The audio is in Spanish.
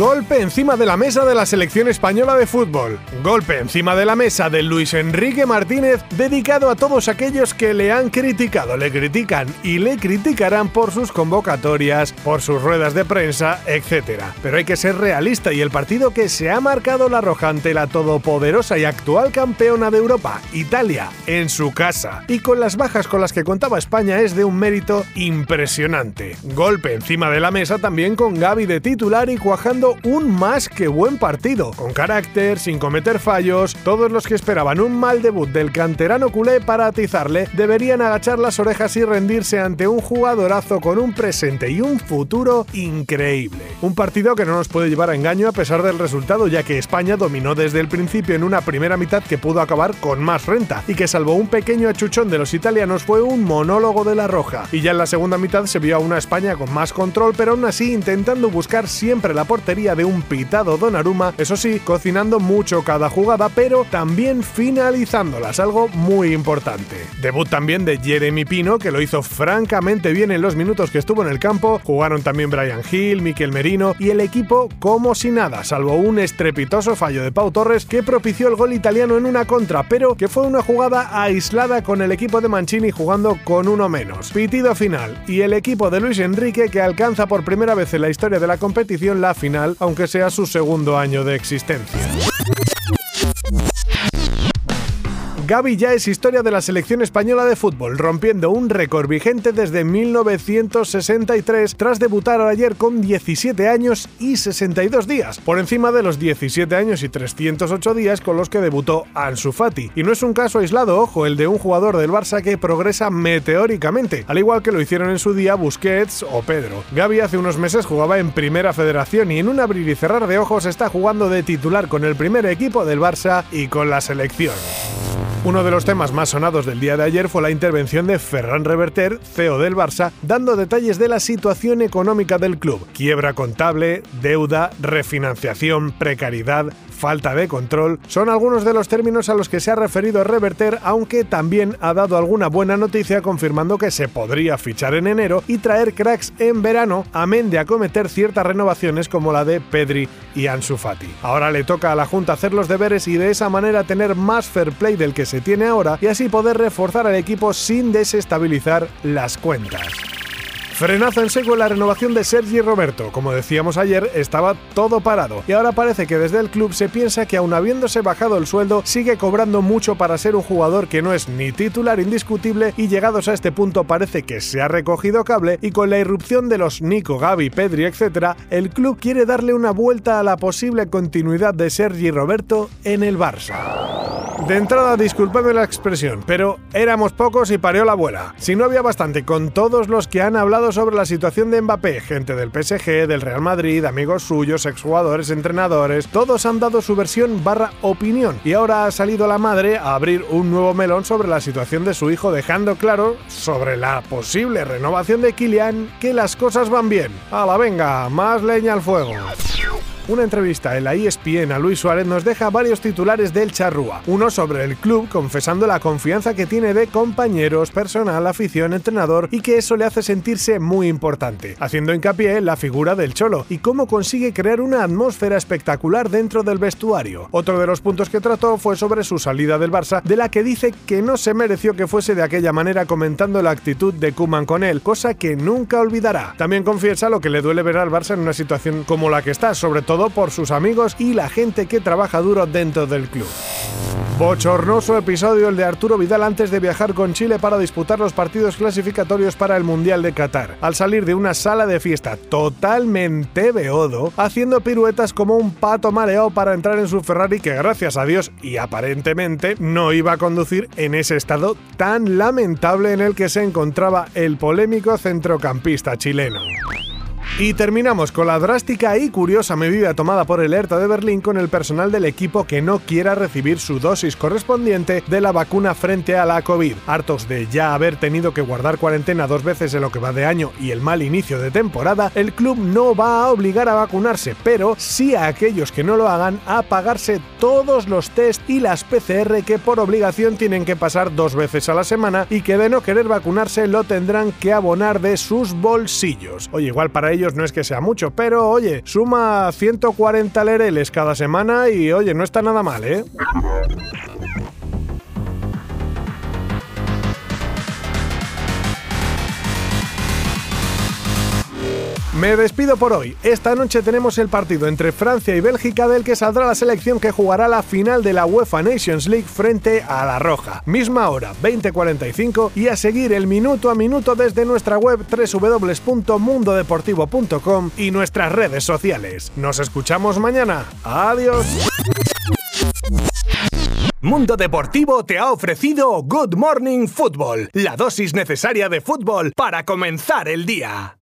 Golpe encima de la mesa de la selección española de fútbol. Golpe encima de la mesa de Luis Enrique Martínez dedicado a todos aquellos que le han criticado, le critican y le criticarán por sus convocatorias, por sus ruedas de prensa, etc. Pero hay que ser realista y el partido que se ha marcado la roja ante la todopoderosa y actual campeona de Europa, Italia, en su casa, y con las bajas con las que contaba España es de un mérito impresionante. Golpe encima de la mesa también con Gaby de titular y cuajando un más que buen partido, con carácter, sin cometer fallos. Todos los que esperaban un mal debut del canterano culé para atizarle deberían agachar las orejas y rendirse ante un jugadorazo con un presente y un futuro increíble. Un partido que no nos puede llevar a engaño a pesar del resultado, ya que España dominó desde el principio en una primera mitad que pudo acabar con más renta y que salvo un pequeño achuchón de los italianos fue un monólogo de la roja. Y ya en la segunda mitad se vio a una España con más control, pero aún así intentando buscar siempre la portería de un pitado Donnarumma, eso sí, cocinando mucho cada jugada, pero también finalizándolas, algo muy importante. Debut también de Jeremy Pino, que lo hizo francamente bien en los minutos que estuvo en el campo, jugaron también Brian Hill, Miquel Merino y el equipo como si nada, salvo un estrepitoso fallo de Pau Torres que propició el gol italiano en una contra, pero que fue una jugada aislada con el equipo de Mancini jugando con uno menos. Pitido final y el equipo de Luis Enrique que alcanza por primera vez en la historia de la competición la final aunque sea su segundo año de existencia. Gaby ya es historia de la selección española de fútbol, rompiendo un récord vigente desde 1963 tras debutar ayer con 17 años y 62 días, por encima de los 17 años y 308 días con los que debutó Ansu Fati. Y no es un caso aislado, ojo, el de un jugador del Barça que progresa meteóricamente, al igual que lo hicieron en su día Busquets o Pedro. Gaby hace unos meses jugaba en Primera Federación y en un abrir y cerrar de ojos está jugando de titular con el primer equipo del Barça y con la selección. Uno de los temas más sonados del día de ayer fue la intervención de Ferran Reverter, CEO del Barça, dando detalles de la situación económica del club. Quiebra contable, deuda, refinanciación, precariedad, falta de control, son algunos de los términos a los que se ha referido Reverter, aunque también ha dado alguna buena noticia confirmando que se podría fichar en enero y traer cracks en verano, amén de acometer ciertas renovaciones como la de Pedri y Ansu Fati. Ahora le toca a la Junta hacer los deberes y de esa manera tener más fair play del que se tiene ahora y así poder reforzar al equipo sin desestabilizar las cuentas. Frenazo en seco la renovación de Sergi Roberto. Como decíamos ayer, estaba todo parado y ahora parece que desde el club se piensa que aun habiéndose bajado el sueldo, sigue cobrando mucho para ser un jugador que no es ni titular indiscutible y llegados a este punto parece que se ha recogido cable y con la irrupción de los Nico, Gaby, Pedri, etc., el club quiere darle una vuelta a la posible continuidad de Sergi Roberto en el Barça. De entrada, disculpadme la expresión, pero éramos pocos y pareó la abuela. Si no había bastante con todos los que han hablado sobre la situación de Mbappé, gente del PSG, del Real Madrid, amigos suyos, exjugadores, entrenadores, todos han dado su versión barra opinión y ahora ha salido la madre a abrir un nuevo melón sobre la situación de su hijo, dejando claro sobre la posible renovación de Kylian que las cosas van bien. A la venga, más leña al fuego. Una entrevista en la ESPN a Luis Suárez nos deja varios titulares del charrúa. Uno sobre el club confesando la confianza que tiene de compañeros, personal, afición, entrenador y que eso le hace sentirse muy importante, haciendo hincapié en la figura del Cholo y cómo consigue crear una atmósfera espectacular dentro del vestuario. Otro de los puntos que trató fue sobre su salida del Barça, de la que dice que no se mereció que fuese de aquella manera comentando la actitud de Kuman con él, cosa que nunca olvidará. También confiesa lo que le duele ver al Barça en una situación como la que está, sobre todo por sus amigos y la gente que trabaja duro dentro del club. Bochornoso episodio el de Arturo Vidal antes de viajar con Chile para disputar los partidos clasificatorios para el Mundial de Qatar. Al salir de una sala de fiesta totalmente beodo, haciendo piruetas como un pato mareado para entrar en su Ferrari que gracias a Dios y aparentemente no iba a conducir en ese estado tan lamentable en el que se encontraba el polémico centrocampista chileno. Y terminamos con la drástica y curiosa medida tomada por el Hertha de Berlín con el personal del equipo que no quiera recibir su dosis correspondiente de la vacuna frente a la COVID. Hartos de ya haber tenido que guardar cuarentena dos veces en lo que va de año y el mal inicio de temporada, el club no va a obligar a vacunarse, pero sí a aquellos que no lo hagan a pagarse todos los test y las PCR que por obligación tienen que pasar dos veces a la semana y que de no querer vacunarse lo tendrán que abonar de sus bolsillos. Oye, igual para no es que sea mucho, pero oye, suma 140 lereles cada semana y oye, no está nada mal, ¿eh? Me despido por hoy. Esta noche tenemos el partido entre Francia y Bélgica del que saldrá la selección que jugará la final de la UEFA Nations League frente a la Roja. Misma hora, 20:45 y a seguir el minuto a minuto desde nuestra web www.mundodeportivo.com y nuestras redes sociales. Nos escuchamos mañana. Adiós. Mundo Deportivo te ha ofrecido Good Morning Football, la dosis necesaria de fútbol para comenzar el día.